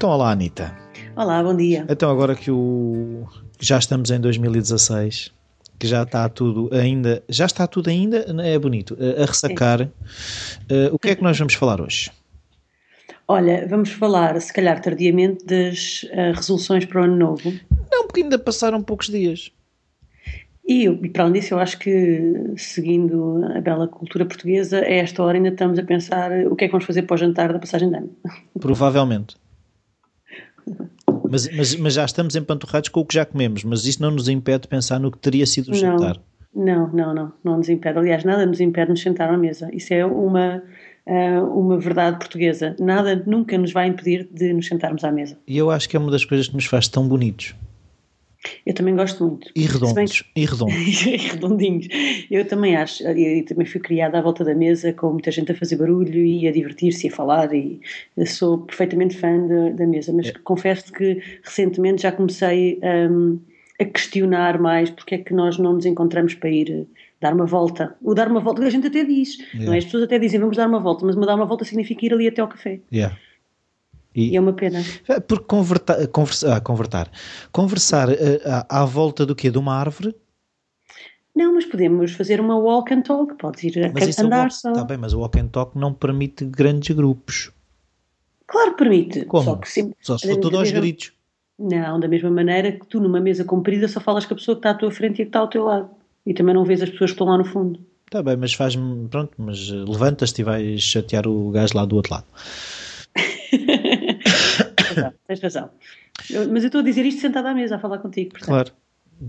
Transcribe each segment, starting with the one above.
Então, olá, Anitta. Olá, bom dia. Então, agora que o já estamos em 2016, que já está tudo ainda, já está tudo ainda, é bonito, a, ressacar, uh, o que é que nós vamos falar hoje? Olha, vamos falar, se calhar tardiamente, das uh, resoluções para o ano novo. Não, porque ainda passaram poucos dias. E, e para além disso, eu acho que, seguindo a bela cultura portuguesa, a esta hora ainda estamos a pensar o que é que vamos fazer para o jantar da passagem de ano. Provavelmente. Mas, mas, mas já estamos empanturrados com o que já comemos, mas isso não nos impede de pensar no que teria sido o jantar. Não, não, não, não nos impede. Aliás, nada nos impede de nos sentar à mesa. Isso é uma, uh, uma verdade portuguesa. Nada nunca nos vai impedir de nos sentarmos à mesa. E eu acho que é uma das coisas que nos faz tão bonitos. Eu também gosto muito. E redondos. e redondos. e redondinhos. Eu também acho. Eu também fui criada à volta da mesa com muita gente a fazer barulho e a divertir-se e a falar. E sou perfeitamente fã da, da mesa. Mas é. confesso que recentemente já comecei um, a questionar mais porque é que nós não nos encontramos para ir dar uma volta. O dar uma volta, a gente até diz. Yeah. Não é? As pessoas até dizem vamos dar uma volta, mas uma dar uma volta significa ir ali até ao café. Yeah. E, e, é uma pena. É, porque convertar, conversar, ah, conversar, conversar uh, à, à, volta do quê? De uma árvore? Não, mas podemos fazer uma walk and talk, podes ir a mas andar walk, só. Está bem, mas o walk and talk não permite grandes grupos. Claro que permite. Como? Só, que sempre, só se for tudo aos gritos. Não, da mesma maneira que tu numa mesa comprida só falas com a pessoa que está à tua frente e que está ao teu lado. E também não vês as pessoas que estão lá no fundo. Está bem, mas faz-me, pronto, mas eh, levantas-te e vais chatear o gajo lá do outro lado. Razão, tens razão. Eu, mas eu estou a dizer isto sentado à mesa a falar contigo. Portanto. Claro.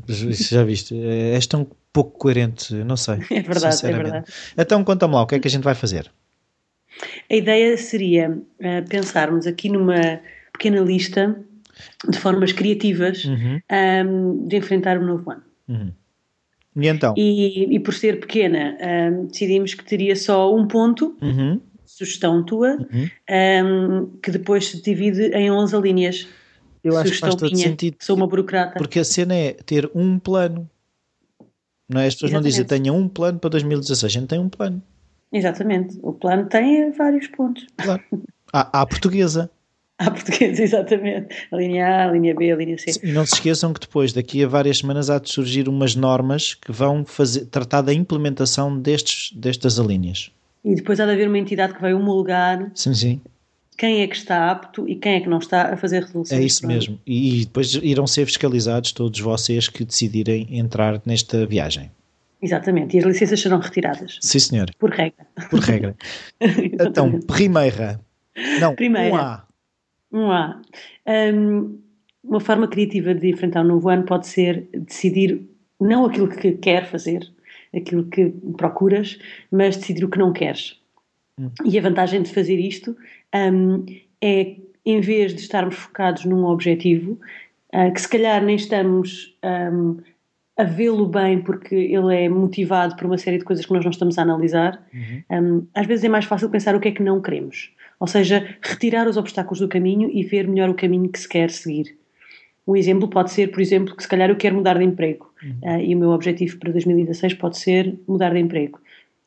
Isso já viste. És tão pouco coerente, não sei. É verdade, é verdade. Então conta-me lá, o que é que a gente vai fazer? A ideia seria uh, pensarmos aqui numa pequena lista de formas criativas uhum. um, ehm, de enfrentar o novo ano. Uhum. E então? E, e por ser pequena, um, ehm, decidimos que teria só um ponto. Uhum sugestão tua, uhum. um, que depois se divide em 11 linhas. Eu acho sugestão que faz todo minha, sentido. Sou uma burocrata. Porque a cena é ter um plano. Não é? As pessoas Exatamente. não dizem tenha um plano para 2016, a gente tem um plano. Exatamente. O plano tem vários pontos. Claro. À, à portuguesa. À portuguesa, exatamente. A linha A, a linha B, a linha C. E não se esqueçam que depois, daqui a várias semanas, há de surgir umas normas que vão fazer, tratar da implementação destes, destas alíneas. E depois há de haver uma entidade que vai homologar sim, sim. quem é que está apto e quem é que não está a fazer resoluções. É isso mesmo. E depois irão ser fiscalizados todos vocês que decidirem entrar nesta viagem. Exatamente, e as licenças serão retiradas. Sim, senhor. Por regra. Por regra. então, primeira. Não, primeira. um A. Um A. Um, uma forma criativa de enfrentar o um novo ano pode ser decidir não aquilo que quer fazer, aquilo que procuras, mas decidir o que não queres. Hum. E a vantagem de fazer isto um, é, em vez de estarmos focados num objetivo, uh, que se calhar nem estamos um, a vê-lo bem porque ele é motivado por uma série de coisas que nós não estamos a analisar, uhum. um, às vezes é mais fácil pensar o que é que não queremos. Ou seja, retirar os obstáculos do caminho e ver melhor o caminho que se quer seguir. Um exemplo pode ser, por exemplo, que se calhar eu quero mudar de emprego uhum. uh, e o meu objetivo para 2016 pode ser mudar de emprego.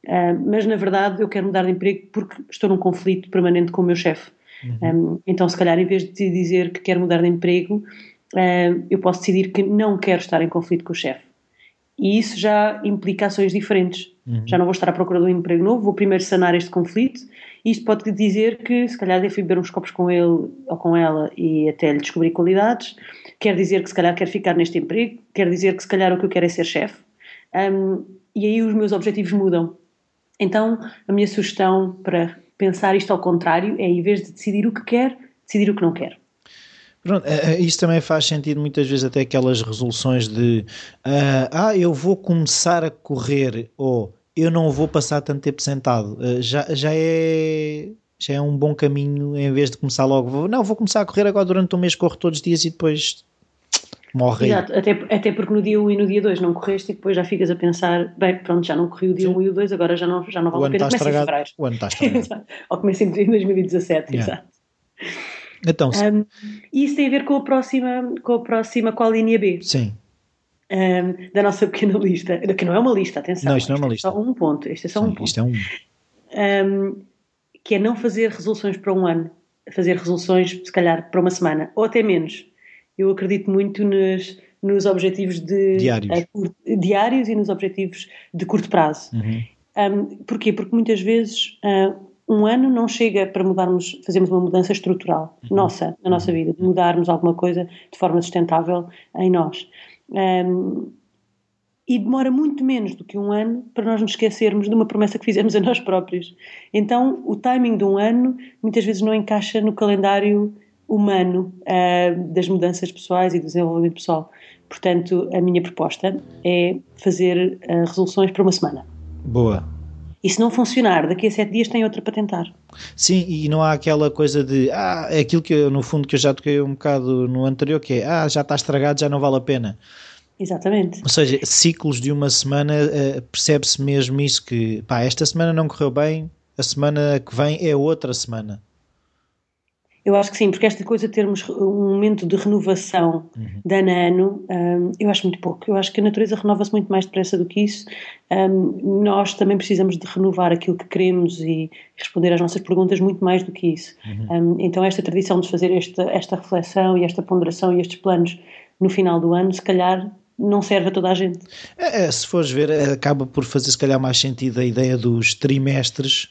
Uh, mas na verdade eu quero mudar de emprego porque estou num conflito permanente com o meu chefe. Uhum. Um, então, se calhar, em vez de dizer que quero mudar de emprego, uh, eu posso decidir que não quero estar em conflito com o chefe. E isso já implica ações diferentes. Uhum. Já não vou estar à procura de um emprego novo, vou primeiro sanar este conflito isto pode dizer que se calhar devo beber uns copos com ele ou com ela e até lhe descobrir qualidades, quer dizer que se calhar quero ficar neste emprego, quer dizer que se calhar o que eu quero é ser chefe, um, e aí os meus objetivos mudam. Então, a minha sugestão para pensar isto ao contrário é, em vez de decidir o que quer, decidir o que não quer. Pronto, é, é, isso também faz sentido muitas vezes até aquelas resoluções de uh, ah, eu vou começar a correr ou eu não vou passar tanto tempo sentado. Uh, já, já é já é um bom caminho em vez de começar logo. Vou, não, vou começar a correr agora durante um mês, corro todos os dias e depois morre. Exato, até, até porque no dia 1 e no dia 2 não correste e depois já ficas a pensar, bem, pronto, já não corri o dia Sim. 1 e o 2, agora já não, já não vale a pena. Começa em fevereiro. O ano está estragado. Ou começa em 2017, yeah. exato. Então, um, isso tem a ver com a próxima, com a próxima, com a linha B. Sim um, da nossa pequena lista, que não é uma lista, atenção. Não, isto não é uma lista. É só um ponto. Este é só Sim, um ponto. Isto é um. um. Que é não fazer resoluções para um ano. fazer resoluções, se calhar, para uma semana, ou até menos. Eu acredito muito nos, nos objetivos de diários. diários e nos objetivos de curto prazo. Uhum. Um, porquê? Porque muitas vezes uh, um ano não chega para mudarmos, fazermos uma mudança estrutural uhum. nossa, na nossa vida, de mudarmos alguma coisa de forma sustentável em nós. Um, e demora muito menos do que um ano para nós nos esquecermos de uma promessa que fizemos a nós próprios. Então, o timing de um ano muitas vezes não encaixa no calendário humano uh, das mudanças pessoais e do desenvolvimento pessoal. Portanto, a minha proposta é fazer uh, resoluções para uma semana. Boa. E se não funcionar, daqui a sete dias tem outra para tentar. Sim, e não há aquela coisa de ah, é aquilo que eu, no fundo que eu já toquei um bocado no anterior, que é ah, já está estragado, já não vale a pena. Exatamente. Ou seja, ciclos de uma semana uh, percebe-se mesmo isso que pá, esta semana não correu bem, a semana que vem é outra semana. Eu acho que sim, porque esta coisa de termos um momento de renovação uhum. de ano a ano, um, eu acho muito pouco. Eu acho que a natureza renova-se muito mais depressa do que isso. Um, nós também precisamos de renovar aquilo que queremos e responder às nossas perguntas muito mais do que isso. Uhum. Um, então, esta tradição de fazer esta, esta reflexão e esta ponderação e estes planos no final do ano, se calhar não serve a toda a gente. É, é se fores ver, acaba por fazer se calhar mais sentido a ideia dos trimestres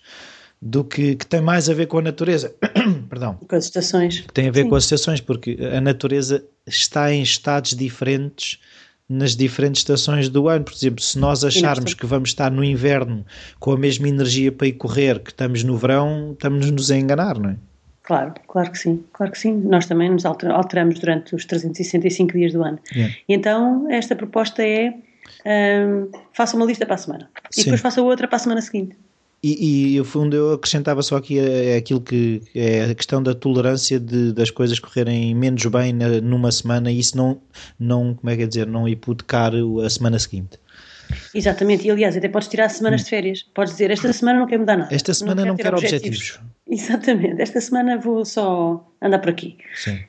do que, que tem mais a ver com a natureza. Perdão. Com as estações. Que tem a ver Sim. com as estações, porque a natureza está em estados diferentes nas diferentes estações do ano. Por exemplo, se nós acharmos que vamos estar no inverno com a mesma energia para ir correr que estamos no verão, estamos-nos a enganar, não é? Claro, claro que sim, claro que sim. Nós também nos alteramos durante os 365 dias do ano. Yeah. Então, esta proposta é um, faça uma lista para a semana sim. e depois faça outra para a semana seguinte. E, e no fundo eu acrescentava só aqui é aquilo que é a questão da tolerância de, das coisas correrem menos bem na, numa semana e isso não, não, como é que é dizer, não hipotecar a semana seguinte. Exatamente, e aliás, até podes tirar semanas hum. de férias. Podes dizer, esta semana não quero mudar nada. Esta semana não, não quero, objetivos. objetivos. Exatamente, esta semana vou só andar por aqui. Sim.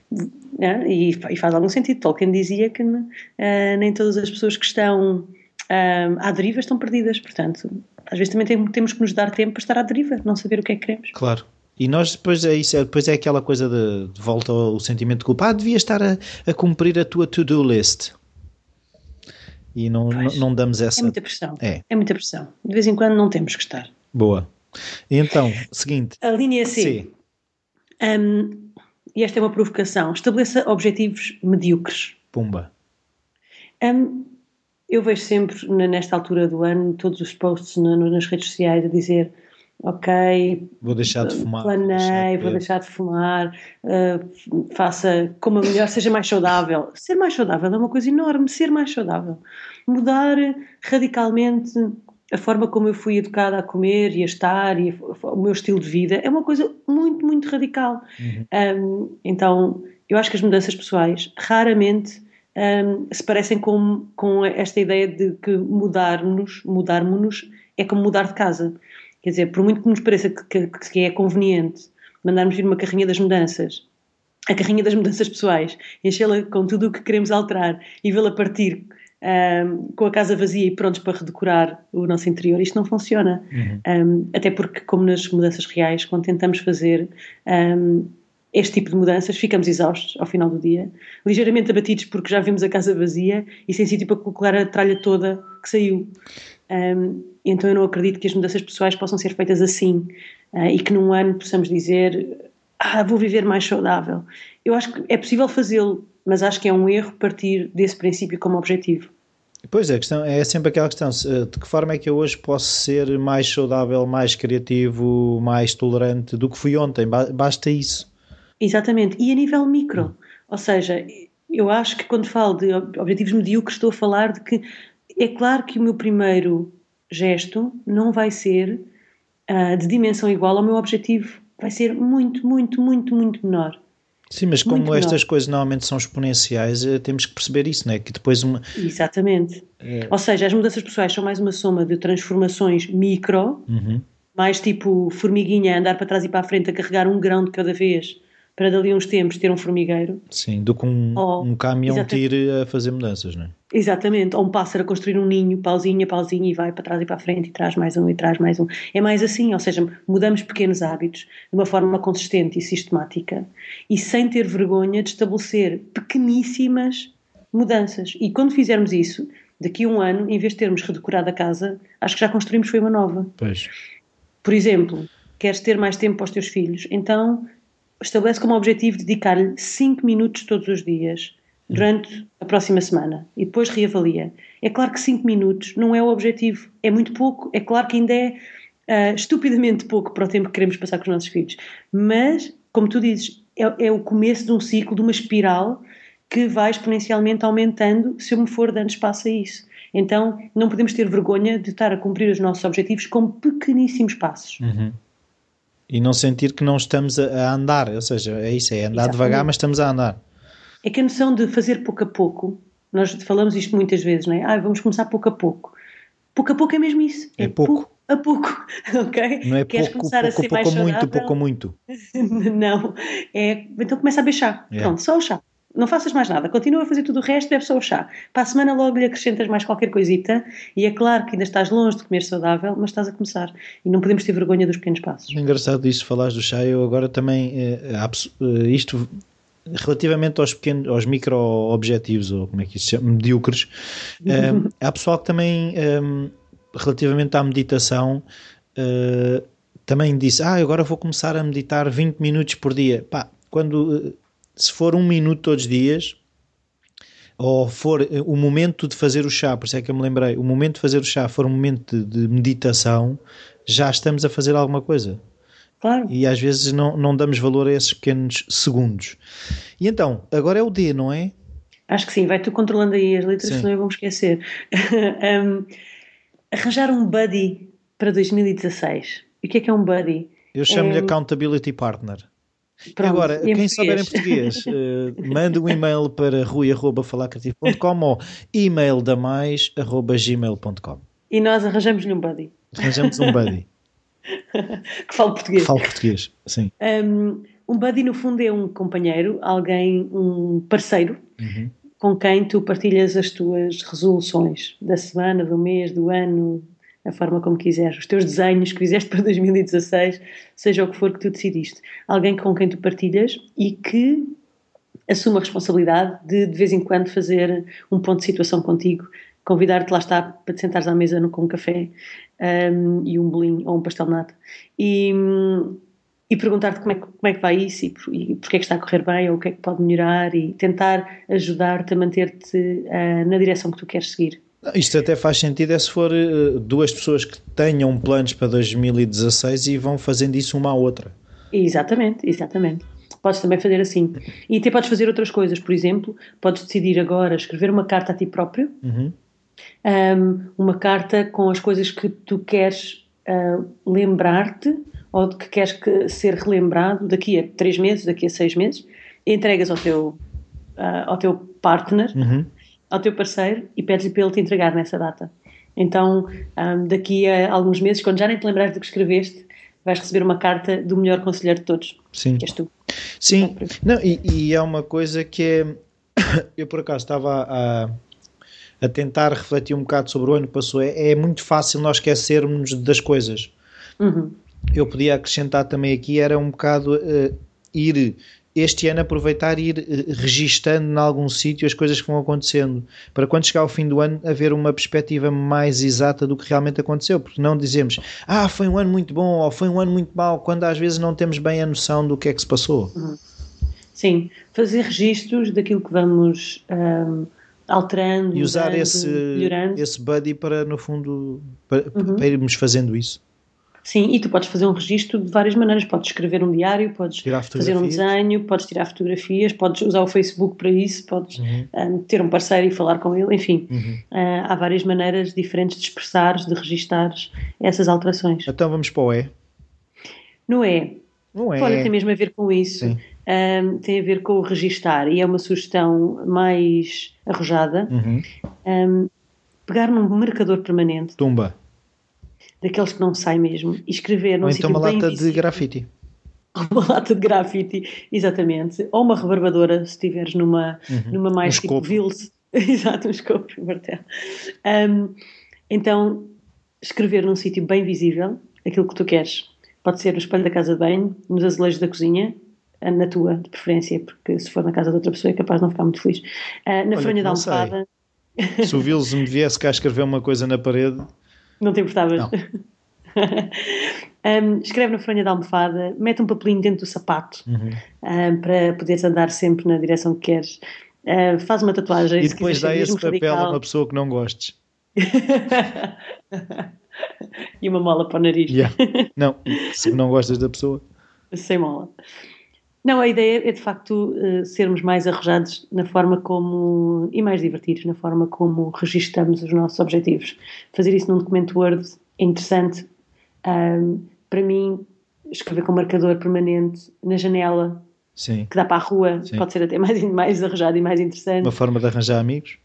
É? E, e, faz algum sentido. Tolkien dizia que uh, nem todas as pessoas que estão à deriva estão perdidas, portanto, às vezes também tem, temos que nos dar tempo para estar à deriva, não saber o que é que queremos. Claro. E nós depois é isso, é, depois é aquela coisa de, de volta ao sentimento de culpa. Ah, devia estar a, a cumprir a tua to-do list. E não, não, não, damos essa. É muita pressão. É. é muita pressão. De vez em quando não temos que estar. Boa. Então, seguinte. A linha C. C. Um, e esta é uma provocação. Estabeleça objetivos medíocres. Pumba. Um, eu vejo sempre, nesta altura do ano, todos os posts nas redes sociais a dizer ok, vou deixar de fumar, planei, vou deixar de fumar, uh, faça como melhor, seja mais saudável. Ser mais saudável é uma coisa enorme, ser mais saudável. Mudar radicalmente a forma como eu fui educada a comer e a estar e o meu estilo de vida é uma coisa muito, muito radical. Uhum. Um, então, eu acho que as mudanças pessoais raramente um, se parecem com, com esta ideia de que mudar-nos, mudarmos-nos é como mudar de casa. Quer dizer, por muito que nos pareça que, que, que é conveniente mandarmos vir uma carrinha das mudanças, a carrinha das mudanças pessoais, enchê-la com tudo o que queremos alterar e vê-la partir um, com a casa vazia e prontos para redecorar o nosso interior, isto não funciona. Uhum. Um, até porque, como nas mudanças reais, quando tentamos fazer um, este tipo de mudanças, ficamos exaustos ao final do dia, ligeiramente abatidos porque já vimos a casa vazia e sem sítio para colocar a tralha toda que saiu. Um, então eu não acredito que as mudanças pessoais possam ser feitas assim uh, e que num ano possamos dizer ah, vou viver mais saudável. Eu acho que é possível fazê-lo, mas acho que é um erro partir desse princípio como objetivo. Pois é, a questão é sempre aquela questão: de que forma é que eu hoje posso ser mais saudável, mais criativo, mais tolerante do que fui ontem? Basta isso. Exatamente. E a nível micro. Ou seja, eu acho que quando falo de objetivos medíocres, estou a falar de que é claro que o meu primeiro gesto não vai ser uh, de dimensão igual ao meu objetivo. Vai ser muito, muito, muito, muito menor. Sim, mas como muito estas menor. coisas normalmente são exponenciais, eh, temos que perceber isso, não é? Que depois uma. Exatamente. É... Ou seja, as mudanças pessoais são mais uma soma de transformações micro, uhum. mais tipo formiguinha, andar para trás e para a frente a carregar um grão de cada vez para dali uns tempos ter um formigueiro. Sim, do que um, um caminhão tire a fazer mudanças, não é? Exatamente, ou um pássaro a construir um ninho, pauzinho a pauzinho, e vai para trás e para a frente, e traz mais um, e traz mais um. É mais assim, ou seja, mudamos pequenos hábitos de uma forma consistente e sistemática e sem ter vergonha de estabelecer pequeníssimas mudanças. E quando fizermos isso, daqui a um ano, em vez de termos redecorado a casa, acho que já construímos foi uma nova. Pois. Por exemplo, queres ter mais tempo para os teus filhos? Então estabelece como objetivo dedicar-lhe 5 minutos todos os dias durante a próxima semana e depois reavalia. É claro que 5 minutos não é o objetivo, é muito pouco, é claro que ainda é ah, estupidamente pouco para o tempo que queremos passar com os nossos filhos, mas, como tu dizes, é, é o começo de um ciclo, de uma espiral que vai exponencialmente aumentando se eu me for dando espaço a isso. Então, não podemos ter vergonha de estar a cumprir os nossos objetivos com pequeníssimos passos. Uhum. E não sentir que não estamos a, a andar, ou seja, é isso, é andar Exatamente. devagar, mas estamos a andar. É que a noção de fazer pouco a pouco, nós falamos isto muitas vezes, não é? Ah, vamos começar pouco a pouco. Pouco a pouco é mesmo isso. É pouco. a pouco, ok? Não é Queres pouco, começar pouco, a ser pouco, mais muito, pouco, muito. não. É, então começa a beber chá. É. Pronto, só o chá. Não faças mais nada. Continua a fazer tudo o resto, bebe só o chá. Para a semana logo lhe acrescentas mais qualquer coisita e é claro que ainda estás longe de comer saudável, mas estás a começar. E não podemos ter vergonha dos pequenos passos. É engraçado isso, falares do chá. Eu agora também, eh, eh, isto relativamente aos pequenos, aos micro-objetivos, ou como é que isso se chama, medíocres, eh, há pessoal que também, relativamente à meditação, também disse, ah, agora vou começar a meditar 20 minutos por dia. Pá, quando, se for um minuto todos os dias, ou for eh, o momento de fazer o chá, por isso é que eu me lembrei, o momento de fazer o chá for um momento de, de meditação, já estamos a fazer alguma coisa. Claro. E às vezes não, não damos valor a esses pequenos segundos. E então, agora é o D, não é? Acho que sim, vai tu controlando aí as letras, Sim. senão eu vou me esquecer. Um, arranjar um buddy para 2016. E o que é que é um buddy? Eu chamo-lhe É- Accountability Partner. Pronto, agora, em quem souber em português. português, eh, manda um e-mail para rui.falacreativo.com ou e-mail da mais arroba gmail.com. E nós arranjamos-lhe um buddy Arranjamos um buddy que que português. fale português. Sim. Um, um buddy, no fundo, é um companheiro, alguém, um parceiro Uhum. com quem tu partilhas as tuas resoluções da semana, do mês, do ano, a forma como quiseres, os teus desenhos que fizeste para 2016, seja o que for que tu decidiste. Alguém com quem tu partilhas e que assume a responsabilidade de, de vez em quando, fazer um ponto de situação contigo, convidar-te lá está para te sentares à mesa com um café um, e um bolinho ou um pastel de nata e, e perguntar-te como é, que- como é que vai isso e, e porque é que está a correr bem ou o que é que pode melhorar e tentar ajudar-te a manter-te ah, na direção que tu queres seguir. Isto até faz sentido é se for eh, duas pessoas que tenham planos para 2016 e vão fazendo isso uma à outra. Exatamente, exatamente. Podes também fazer assim. E até podes fazer outras coisas. Por exemplo, podes decidir agora escrever uma carta a ti próprio, Uhum. um, uma carta com as coisas que tu queres ah, lembrar-te ou que queres que ser relembrado daqui a três meses, daqui a seis meses, entregas ao teu, ah, ao teu partner, Uhum. Ao teu parceiro e pedes-lhe para ele te entregar nessa data. Então, um, daqui a alguns meses, quando já nem te lembrares do que escreveste, vais receber uma carta do melhor conselheiro de todos, Sim. que és tu. Sim, não, e, e é uma coisa que é. Eu por acaso estava a, a tentar refletir um bocado sobre o ano que passou. É, é muito fácil nós esquecermos das coisas. Uhum. Eu podia acrescentar também aqui, era um bocado eh, ir este ano aproveitar e ir eh, registando em algum sítio as coisas que vão acontecendo, para quando chegar ao fim do ano haver uma perspectiva mais exata do que realmente aconteceu, porque não dizemos, ah, foi um ano muito bom ou foi um ano muito mau, quando às vezes não temos bem a noção do que é que se passou. Sim, fazer registros daquilo que vamos um, alterando, e usar mudando, esse, melhorando. esse buddy para, no fundo, para, Uhum. para irmos fazendo isso. Sim, e tu podes fazer um registro de várias maneiras. Podes escrever um diário, podes fazer um desenho, podes tirar fotografias, podes usar o Facebook para isso, podes Uhum. um, ter um parceiro e falar com ele, enfim. Uhum. Uh, há várias maneiras diferentes de expressares, de registares essas alterações. Então vamos para o E. Não é? Não é? Olha, tem mesmo a ver com isso. Um, tem a ver com o registar e é uma sugestão mais arrojada. Uhum. Um, pegar num marcador permanente, Tumba. Daqueles que não sai mesmo, e escrever num Ou então uma lata de visível. grafite. uma lata de grafite, exatamente, ou uma rebarbadora, se estiveres numa, Uhum. numa mais Um tipo. Vils, exato, um escopo e um martelo. Um, então, escrever num sítio bem visível aquilo que tu queres. Pode ser no espelho da casa de banho, nos azulejos da cozinha, ah, na tua, de preferência, porque se for na casa de outra pessoa é capaz de não ficar muito feliz. Ah, na Olha, fronha da almofada, Se o Vils me viesse cá escrever uma coisa na parede, não te importavas? Não. Um, escreve na fronha da almofada, mete um papelinho dentro do sapato Uhum. um, para poderes andar sempre na direção que queres. Uh, faz uma tatuagem e depois dá esse papel a radical. uma pessoa que não gostes. e uma mola para o nariz. Yeah. Não, se não gostas da pessoa. Sem mola. Não, a ideia é de facto uh, sermos mais arrojados na forma como. e mais divertidos na forma como registamos os nossos objetivos. Fazer isso num documento Word é interessante. Um, para mim, escrever com marcador permanente na janela Sim. que dá para a rua Sim. pode ser até mais, mais arrojado e mais interessante, Uma forma de arranjar amigos.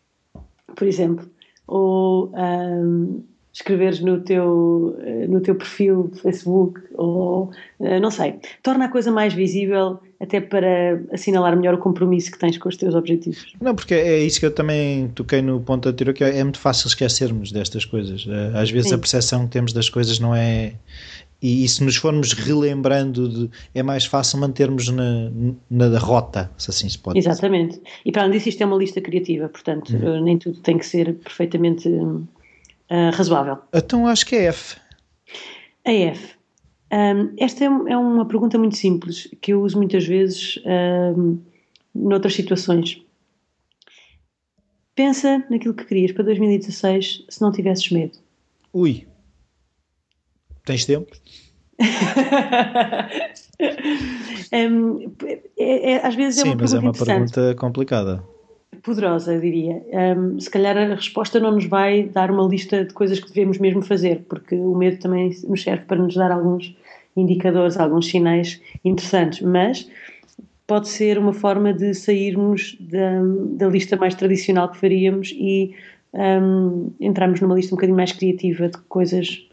por exemplo. Ou um, escreveres no teu, eh, no teu perfil de Facebook, ou eh, não sei. Torna a coisa mais visível até para assinalar melhor o compromisso que tens com os teus objetivos. Não, porque é isso que eu também toquei no ponto anterior, que é muito fácil esquecermos destas coisas. Eh, Às vezes Sim. a percepção que temos das coisas não é. E, e se nos formos relembrando, de, é mais fácil mantermos na, na rota, se assim se pode dizer. Exatamente. E para além disso, isto é uma lista criativa, portanto, Uhum. nem tudo tem que ser perfeitamente eh, razoável. Então acho que é F. A F. Um, esta é, é uma pergunta muito simples que eu uso muitas vezes um, noutras situações. Pensa naquilo que querias para 2016 se não tivesses medo. Ui. Tens tempo? Um, é- é- às vezes é Sim, uma mas pergunta é uma pergunta complicada. Poderosa, diria. Um, se calhar a resposta não nos vai dar uma lista de coisas que devemos mesmo fazer, porque o medo também nos serve para nos dar alguns indicadores, alguns sinais interessantes, mas pode ser uma forma de sairmos da, da lista mais tradicional que faríamos e um, entrarmos numa lista um bocadinho mais criativa de coisas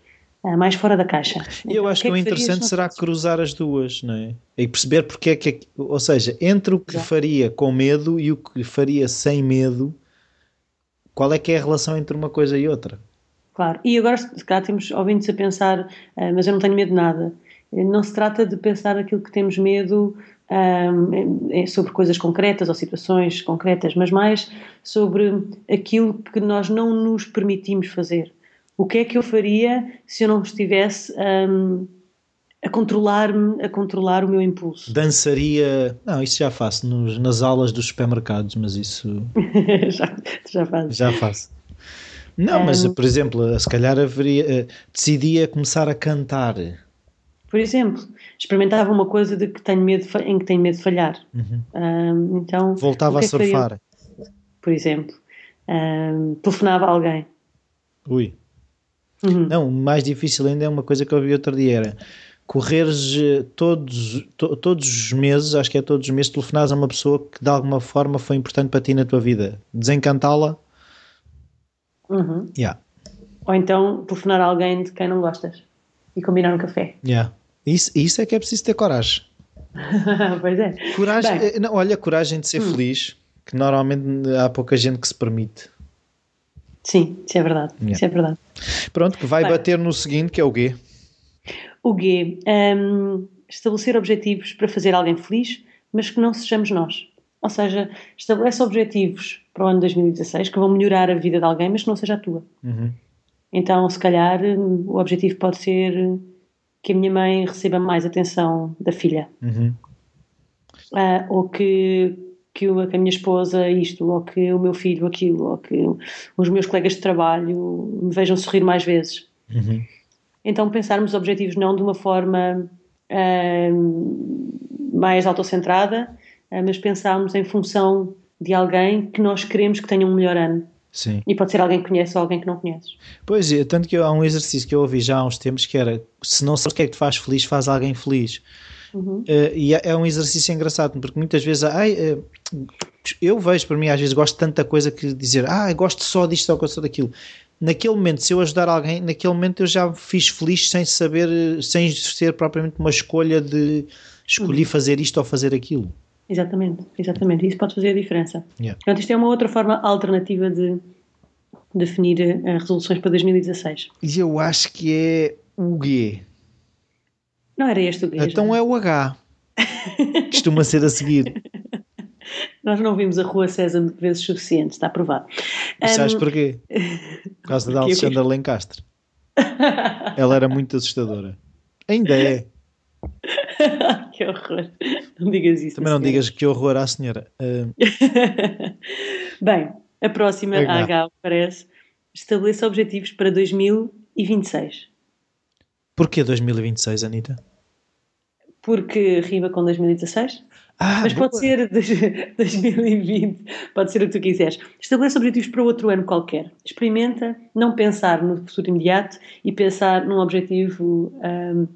mais fora da caixa. E eu Então, acho que, é o farias interessante será cruzar as duas, não é? E perceber porque é que. Ou seja, entre o que faria com medo e o que faria sem medo, qual é que é a relação entre uma coisa e outra? Claro, e agora se calhar temos ouvintes a pensar, ah, mas eu não tenho medo de nada. Eh, Não se trata de pensar aquilo que temos medo ah, é- é sobre coisas concretas ou situações concretas, mas mais sobre aquilo que nós não nos permitimos fazer. O que é que eu faria se eu não estivesse ah, a controlar-me, a controlar o meu impulso? Dançaria. Não, isso já faço nos- nas aulas dos supermercados, mas isso já, já fazes. já faço. Não, mas Um, por exemplo, se calhar haveria. eh, decidia começar a cantar. Por exemplo, experimentava uma coisa de que tenho medo em que tenho medo de falhar. Uhum. Ah, então, Voltava a é faria? surfar. por exemplo. Ahm, telefonava a alguém. Ui. Uhum. Não, o mais difícil ainda é uma coisa que eu vi outro dia: era correres eh, todos, to- todos os meses, acho que é todos os meses, telefonares a uma pessoa que de alguma forma foi importante para ti na tua vida. Desencantá-la, Uhum. yeah, Ou então telefonar a alguém de quem não gostas e combinar um café. yeah. Isso, isso é que é preciso ter coragem. pois é. Coragem, Bem. eh, não, olha, coragem de ser Hum. feliz, que normalmente há pouca gente que se permite. Sim, isso é verdade. Yeah. Isso é verdade. Pronto, que vai Bem. bater no seguinte, que é o G. O G. ahm, estabelecer objetivos para fazer alguém feliz, mas que não sejamos nós. Ou seja, estabelece objetivos para o ano 2016 que vão melhorar a vida de alguém, mas que não seja a tua. Uhum. Então, se calhar, o objetivo pode ser que a minha mãe receba mais atenção da filha. Uhum. Ah, ou que, que, a minha esposa isto, ou que o meu filho aquilo, ou que os meus colegas de trabalho me vejam sorrir mais vezes. Uhum. Então pensarmos objetivos não de uma forma ah, mais autocentrada, ah, mas pensarmos em função de alguém que nós queremos que tenha um melhor ano. Sim. E pode ser alguém que conheces ou alguém que não conheces. Pois é, tanto que há um exercício que eu ouvi já há uns tempos que era se não sabes o que é que te faz feliz, faz alguém feliz. Uhum. Eh, e é, é um exercício engraçado porque muitas vezes ai, eh, eu vejo para mim, às vezes gosto de tanta coisa que dizer ah, eu gosto só disto ou gosto só daquilo. Naquele momento, se eu ajudar alguém, naquele momento eu já me fiz feliz sem saber, sem ser propriamente uma escolha de escolhi uhum. fazer isto ou fazer aquilo. Exatamente, exatamente. Isso pode fazer a diferença. Yeah. Portanto, isto é uma outra forma alternativa de definir uh, resoluções para 2016. E eu acho que é o G. Não era este o G. Então é o H. Costuma ser a seguir. Nós não vimos a Rua César vezes suficiente, está aprovado. E sabes um... porquê? Por causa da Alexandra Lencastre. Ela era muito assustadora. Ainda é. que horror. Não digas isso. Também não senhora. digas que horror à senhora. Uh... Bem, a próxima, a H, parece. Estabeleça objetivos para 2026. Porquê 2026, Anitta? Porque rima com 2016. Ah, Mas boa. pode ser 2020, pode ser o que tu quiseres. Estabeleça objetivos para outro ano qualquer. Experimenta não pensar no futuro imediato e pensar num objetivo um,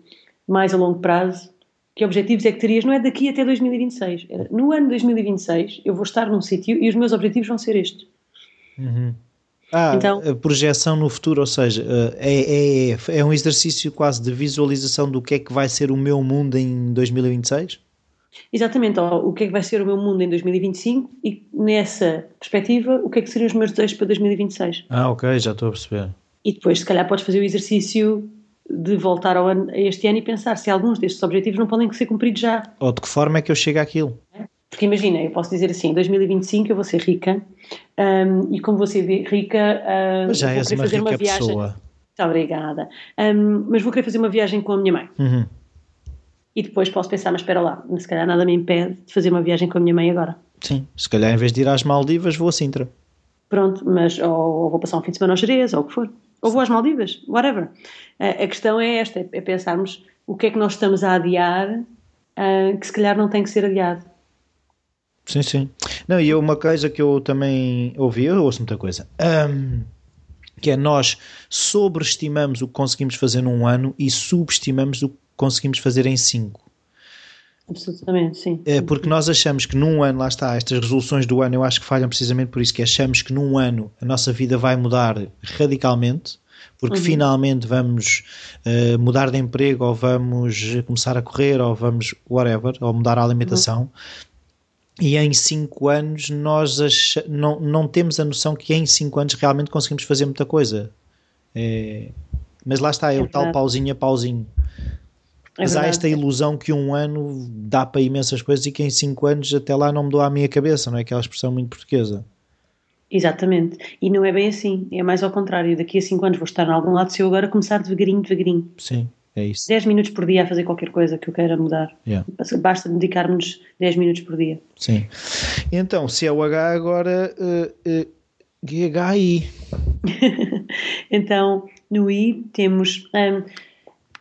mais a longo prazo. Que objetivos é que terias? Não é daqui até 2026. No ano 2026 eu vou estar num sítio e os meus objetivos vão ser estes. Uhum. Ah, então, a projeção no futuro, ou seja, é, é, é um exercício quase de visualização do que é que vai ser o meu mundo em 2026? Exatamente, o que é que vai ser o meu mundo em 2025 e nessa perspectiva, o que é que seriam os meus desejos para 2026. Ah, ok, já estou a perceber. E depois, se calhar, podes fazer o exercício de voltar ao ano, a este ano e pensar se alguns destes objetivos não podem ser cumpridos já. Ou de que forma é que eu chego àquilo? Porque imagina, eu posso dizer assim, em 2025 eu vou ser rica um, e como vou ser rica uh, mas já vou querer fazer uma viagem. Pessoa. Muito obrigada. Um, mas vou querer fazer uma viagem com a minha mãe. Uhum. E depois posso pensar, mas espera lá, se calhar nada me impede de fazer uma viagem com a minha mãe agora. Sim, se calhar em vez de ir às Maldivas vou a Sintra. Pronto, mas ou, ou vou passar um fim de semana aos Jerez, ou o que for. Ou vou às Maldivas, whatever. A, a questão é esta, é pensarmos o que é que nós estamos a adiar uh, que se calhar não tem que ser adiado. Sim, sim. Não, e uma coisa que eu também ouvi, eu ouço muita coisa, um, que é nós sobreestimamos o que conseguimos fazer num ano e subestimamos o que conseguimos fazer em cinco. Absolutamente, sim. É porque nós achamos que num ano, lá está, estas resoluções do ano eu acho que falham precisamente por isso, que achamos que num ano a nossa vida vai mudar radicalmente, porque uhum. finalmente vamos uh, mudar de emprego ou vamos começar a correr ou vamos whatever, ou mudar a alimentação. Uhum. E em 5 anos nós não, não temos a noção que em 5 anos realmente conseguimos fazer muita coisa. É... Mas lá está, é, é o tal pauzinho a pauzinho. É Mas há esta ilusão que um ano dá para imensas coisas e que em 5 anos até lá não mudou a minha cabeça, não é? Aquela expressão muito portuguesa. Exatamente. E não é bem assim. É mais ao contrário. Daqui a 5 anos vou estar em algum lado se eu agora começar devagarinho, devagarinho. Sim. É isso. 10 minutos por dia a fazer qualquer coisa que eu queira mudar. Yeah. Basta dedicarmos 10 minutos por dia. Sim. Então, se é o H agora, uh, uh, GHI. então, no I temos um,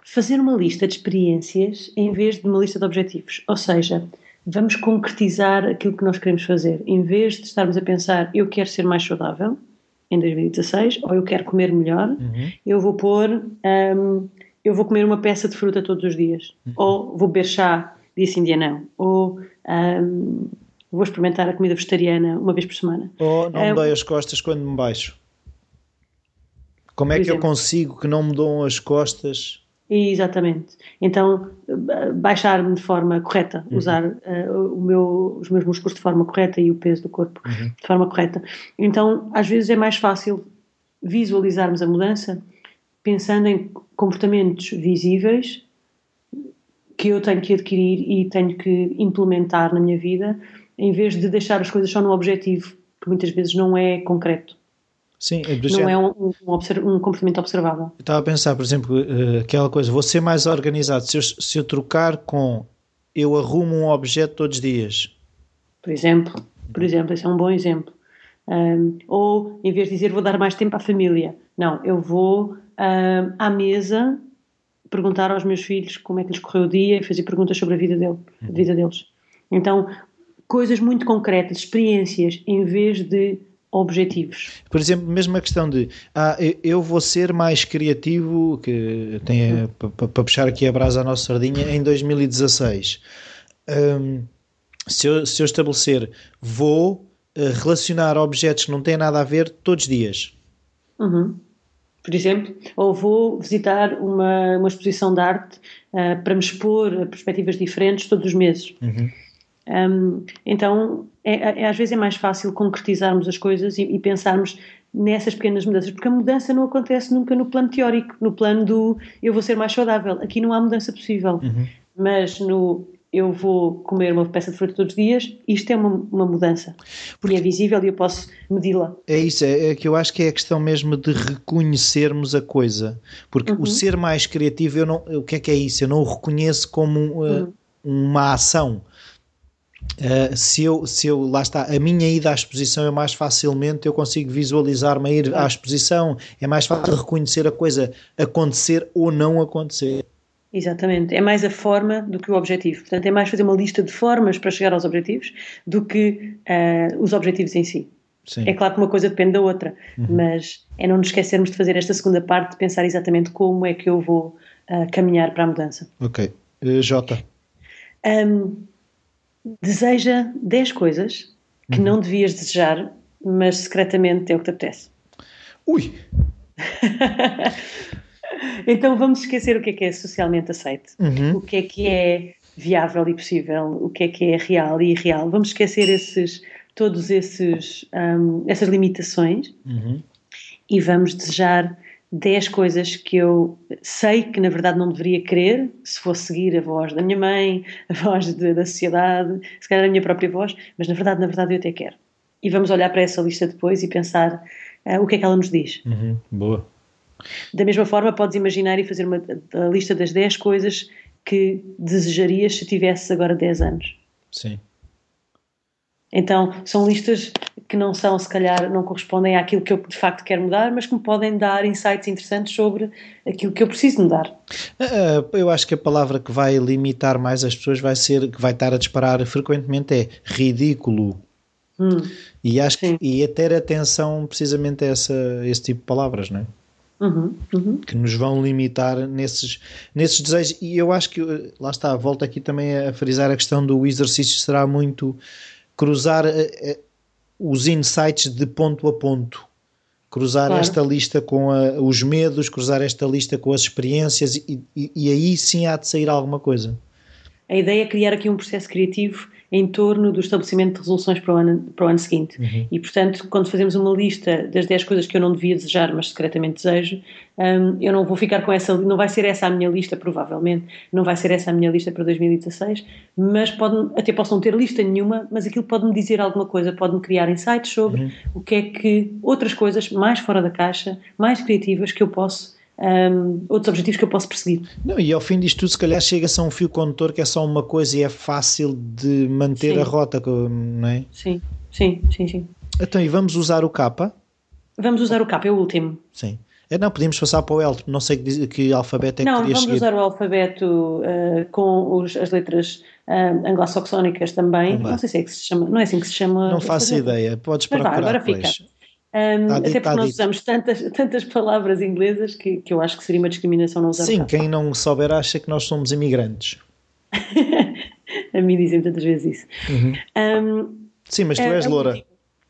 fazer uma lista de experiências em vez de uma lista de objetivos. Ou seja, vamos concretizar aquilo que nós queremos fazer. Em vez de estarmos a pensar, eu quero ser mais saudável em 2016, ou eu quero comer melhor, uhum. eu vou pôr. Um, eu vou comer uma peça de fruta todos os dias, uhum. ou vou beber chá dia sim, dia não, ou um, vou experimentar a comida vegetariana uma vez por semana. Ou não me um, dói as costas quando me baixo. Como é que exemplo. eu consigo que não me dão as costas? Exatamente. Então, baixar-me de forma correta, uhum. usar uh, o meu, os meus músculos de forma correta e o peso do corpo uhum. de forma correta. Então, às vezes é mais fácil visualizarmos a mudança pensando em comportamentos visíveis que eu tenho que adquirir e tenho que implementar na minha vida, em vez de deixar as coisas só no objetivo, que muitas vezes não é concreto. Sim, é não é um, um, um, comportamento observável. Eu estava a pensar, por exemplo, uh, aquela coisa, vou ser mais organizado. Se eu, se eu trocar com eu arrumo um objeto todos os dias. Por exemplo, por exemplo, esse é um bom exemplo. Um, ou em vez de dizer vou dar mais tempo à família, não, eu vou uh, à mesa perguntar aos meus filhos como é que lhes correu o dia e fazer perguntas sobre a vida, dele, a uhum. vida deles. Então, coisas muito concretas, experiências, em vez de objetivos. Por exemplo, mesmo a questão de ah, eu vou ser mais criativo, que tem uhum. para puxar aqui a brasa à nossa sardinha, em 2016. Um, se, eu, se eu estabelecer, vou uh, relacionar objetos que não têm nada a ver todos os dias. Uhum por exemplo, ou vou visitar uma, uma exposição de arte uh, para me expor a perspectivas diferentes todos os meses. Uhum. Um, então, é, é, às vezes é mais fácil concretizarmos as coisas e, e, pensarmos nessas pequenas mudanças, porque a mudança não acontece nunca no plano teórico, no plano do eu vou ser mais saudável. Aqui não há mudança possível, uhum. mas no eu vou comer uma peça de fruta todos os dias, isto é uma, uma mudança. Porque e é visível e eu posso medi-la. É isso, é, é, que eu acho que é a questão mesmo de reconhecermos a coisa. Porque uhum. o ser mais criativo, eu não, o que é que é isso? Eu não o reconheço como uh, uhum. uma ação. Uh, se, eu, se eu, lá está, a minha ida à exposição é mais facilmente, eu consigo visualizar-me a ir à exposição, é mais fácil reconhecer a coisa acontecer ou não acontecer. Exatamente, é mais a forma do que o objetivo. Portanto, é mais fazer uma lista de formas para chegar aos objetivos do que uh, os objetivos em si. Sim. É claro que uma coisa depende da outra, uhum. mas é não nos esquecermos de fazer esta segunda parte, de pensar exatamente como é que eu vou uh, caminhar para a mudança. Ok. Uh, Jota. Um, deseja 10 coisas que uhum. não devias desejar, mas secretamente é o que te apetece. Ui! então vamos esquecer o que é que é socialmente aceito, uhum. o que é que é viável e possível, o que é que é real e irreal. Vamos esquecer esses, todos esses um, essas limitações uhum. e vamos desejar 10 coisas que eu sei que na verdade não deveria querer, se fosse seguir a voz da minha mãe, a voz de, da sociedade, se calhar a minha própria voz, mas na verdade, na verdade eu até quero. E vamos olhar para essa lista depois e pensar uh, o que é que ela nos diz. Uhum, boa. Da mesma forma, podes imaginar e fazer uma lista das 10 coisas que desejarias se tivesses agora 10 anos. Sim. Então, são listas que não são, se calhar, não correspondem àquilo que eu de facto quero mudar, mas que me podem dar insights interessantes sobre aquilo que eu preciso mudar. Uh, eu acho que a palavra que vai limitar mais as pessoas vai ser, que vai estar a disparar frequentemente é ridículo. Hum, e acho sim. que e a ter atenção precisamente a essa, esse tipo de palavras, não é? Uhum, uhum. que nos vão limitar nesses, nesses desejos. E eu acho que, lá está, volto aqui também a frisar a questão do exercício será muito cruzar uh, os insights de ponto a ponto. Cruzar claro. esta lista com a, os medos, cruzar esta lista com as experiências e, e, e aí sim há de sair alguma coisa. A ideia é criar aqui um processo criativo em torno do estabelecimento de resoluções para o ano, para o ano seguinte. Uhum. E, portanto, quando fazemos uma lista das 10 coisas que eu não devia desejar, mas secretamente desejo, um, eu não vou ficar com essa, não vai ser essa a minha lista, provavelmente, não vai ser essa a minha lista para 2016, mas pode, até posso não ter lista nenhuma, mas aquilo pode-me dizer alguma coisa, pode-me criar insights sobre uhum. o que é que outras coisas mais fora da caixa, mais criativas que eu posso um, outros objetivos que eu posso perseguir. Não, e ao fim disto tudo, se calhar chega-se a um fio condutor que é só uma coisa e é fácil de manter sim. a rota, não é? Sim, sim, sim, sim. Então, e vamos usar o capa? Vamos usar o capa, é o último. Sim. É, não, podíamos passar para o L, não sei que, que alfabeto é não, que querias seguir. Não, vamos usar o alfabeto uh, com os, as letras uh, anglo-saxónicas também. Não, não sei se é que se chama, não é assim que se chama. Não faço ideia, podes Mas procurar vá, agora depois. Fica. Um, tá até porque nós dito. usamos tantas, tantas palavras inglesas que, que eu acho que seria uma discriminação não usar. Sim, quem não souber acha que nós somos imigrantes. a mim dizem tantas vezes isso. Uhum. Um, Sim, mas tu és é, loura,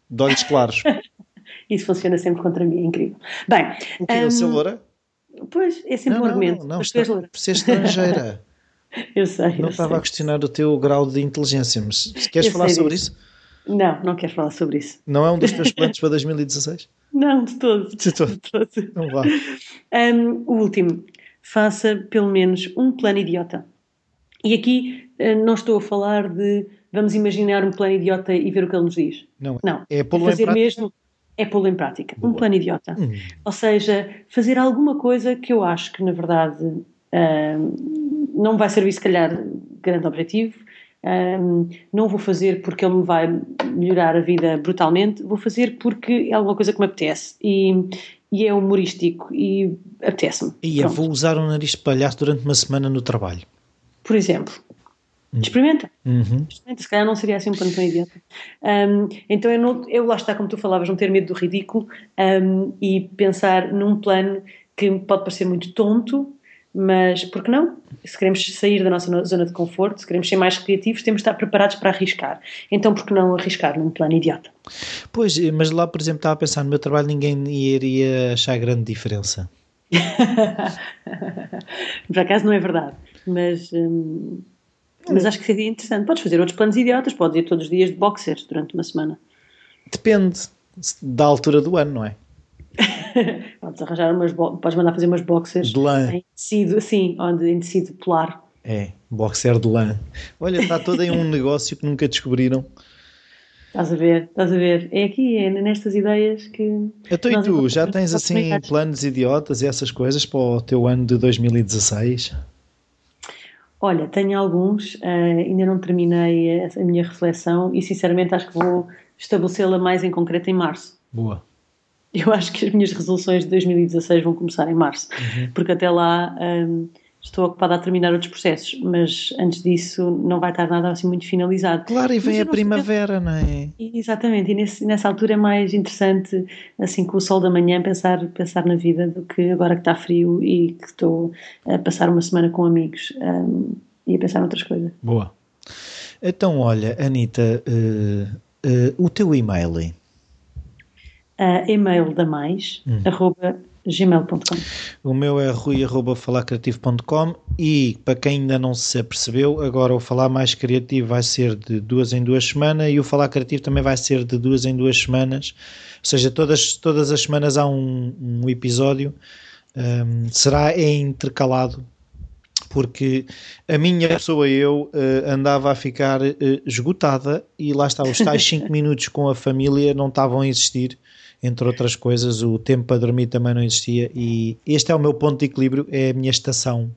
de olhos claros. isso funciona sempre contra mim, é incrível. Bem, o que é um, ser loura? Pois, é sempre não, um argumento. Não, não, está, por ser estrangeira. eu sei. Não eu estava sei. a questionar o teu grau de inteligência, mas se queres eu falar sobre disso? isso? Não, não quero falar sobre isso. Não é um dos teus planos para 2016? Não, de todo. De todo. De todo. Não vá. Um, o último. Faça pelo menos um plano idiota. E aqui uh, não estou a falar de vamos imaginar um plano idiota e ver o que ele nos diz. Não. Não. É pô-lo fazer em prática? mesmo é pô-lo em prática. Boa. Um plano idiota. Hum. Ou seja, fazer alguma coisa que eu acho que, na verdade, uh, não vai servir, se calhar, grande objetivo, um, não vou fazer porque ele me vai melhorar a vida brutalmente, vou fazer porque é alguma coisa que me apetece e, e é humorístico e apetece-me. E eu vou usar o nariz de palhaço durante uma semana no trabalho. Por exemplo. Experimenta. Uhum. Experimenta. Se calhar não seria assim um plano tão idiota. Um, então eu, não, eu lá está, como tu falavas, não ter medo do ridículo um, e pensar num plano que pode parecer muito tonto, Mas por que não? Se queremos sair da nossa zona de conforto, se queremos ser mais criativos, temos de estar preparados para arriscar. Então, por que não arriscar num plano idiota? Pois, mas lá, por exemplo, estava a pensar no meu trabalho, ninguém iria achar grande diferença. por acaso não é verdade, mas, hum, mas acho que seria interessante. Podes fazer outros planos idiotas, podes ir todos os dias de boxers durante uma semana. Depende da altura do ano, não é? podes arranjar umas podes mandar fazer umas boxers de lã. em tecido, assim, onde, em tecido polar. É, boxer de lã. Olha, está todo em um negócio que nunca descobriram. Estás a ver, estás a ver. É aqui, é nestas ideias que. Então, e tu, já tens assim planos idiotas e essas coisas para o teu ano de 2016? Olha, tenho alguns, uh, ainda não terminei a, a minha reflexão e sinceramente acho que vou estabelecê-la mais em concreto em março. Boa. Eu acho que as minhas resoluções de 2016 vão começar em março, uhum. porque até lá um, estou ocupada a terminar outros processos, mas antes disso não vai estar nada assim muito finalizado. Claro, e vem a primavera, não é? Exatamente, e nesse, nessa altura é mais interessante, assim, com o sol da manhã, pensar, pensar na vida do que agora que está frio e que estou a passar uma semana com amigos um, e a pensar noutras coisas. Boa. Então, olha, Anitta, uh, uh, o teu e-mail uh, e-mail da mais, hum. arroba gmail.com. O meu é rui arroba falarcreativo.com e para quem ainda não se apercebeu, agora o Falar Mais Criativo vai ser de duas em duas semanas e o Falar Criativo também vai ser de duas em duas semanas, ou seja, todas, todas as semanas há um, um episódio, um, será intercalado porque a minha pessoa, eu, uh, andava a ficar uh, esgotada e lá está, os tais 5 minutos com a família não estavam a existir entre outras coisas, o tempo para dormir também não existia. E este é o meu ponto de equilíbrio, é a minha estação,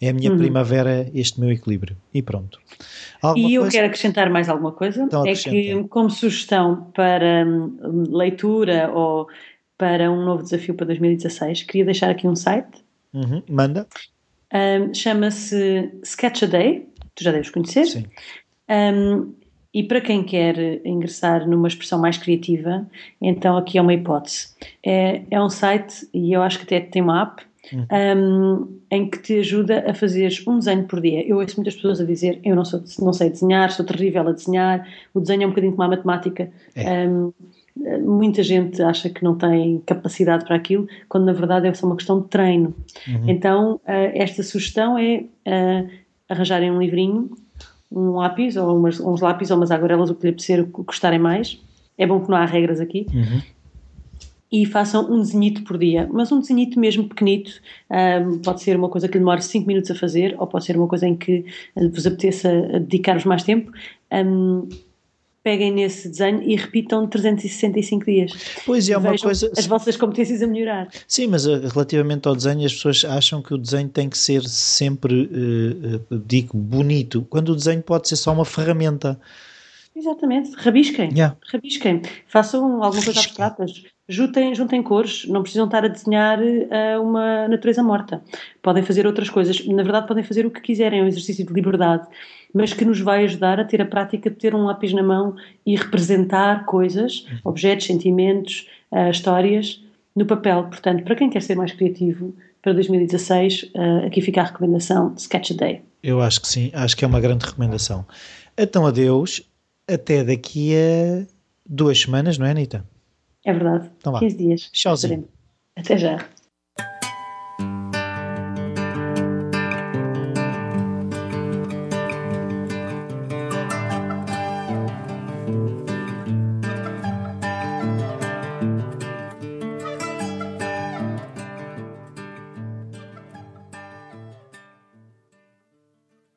é a minha uhum. primavera, este meu equilíbrio. E pronto. Alguma e eu coisa? quero acrescentar mais alguma coisa: então, é que, como sugestão para hum, leitura ou para um novo desafio para 2016, queria deixar aqui um site. Uhum. Manda. Um, Chama-se Sketch a Day, tu já deves conhecer. Sim. Um, e para quem quer ingressar numa expressão mais criativa, então aqui é uma hipótese. É, é um site, e eu acho que até tem uma app, uhum. um, em que te ajuda a fazer um desenho por dia. Eu ouço muitas pessoas a dizer: Eu não, sou, não sei desenhar, sou terrível a desenhar, o desenho é um bocadinho como a matemática. É. Um, muita gente acha que não tem capacidade para aquilo, quando na verdade é só uma questão de treino. Uhum. Então, uh, esta sugestão é uh, arranjarem um livrinho um lápis ou umas, uns lápis ou umas aguarelas, o que lhe apetecer, gostarem mais. É bom que não há regras aqui. Uhum. E façam um desenhito por dia, mas um desenhito mesmo pequenito. Um, pode ser uma coisa que demore 5 minutos a fazer, ou pode ser uma coisa em que vos apeteça dedicar-vos mais tempo. Um, peguem nesse desenho e repitam 365 dias. Pois é, uma coisa. As vossas competências a melhorar. Sim, mas uh, relativamente ao desenho, as pessoas acham que o desenho tem que ser sempre, uh, uh, digo, bonito, quando o desenho pode ser só uma ferramenta. Exatamente, rabisquem, yeah. rabisquem, façam alguma coisa abstrata, juntem, juntem cores, não precisam estar a desenhar uh, uma natureza morta, podem fazer outras coisas, na verdade podem fazer o que quiserem, é um exercício de liberdade, mas que nos vai ajudar a ter a prática de ter um lápis na mão e representar coisas, uhum. objetos, sentimentos, uh, histórias no papel, portanto, para quem quer ser mais criativo, para 2016, uh, ah, aqui fica a recomendação de Sketch a Day. Eu acho que sim, acho que é uma grande recomendação. Então, adeus até daqui a duas semanas, não é, Anitta? É verdade. Então, 15 dias. Tchauzinho. Até já.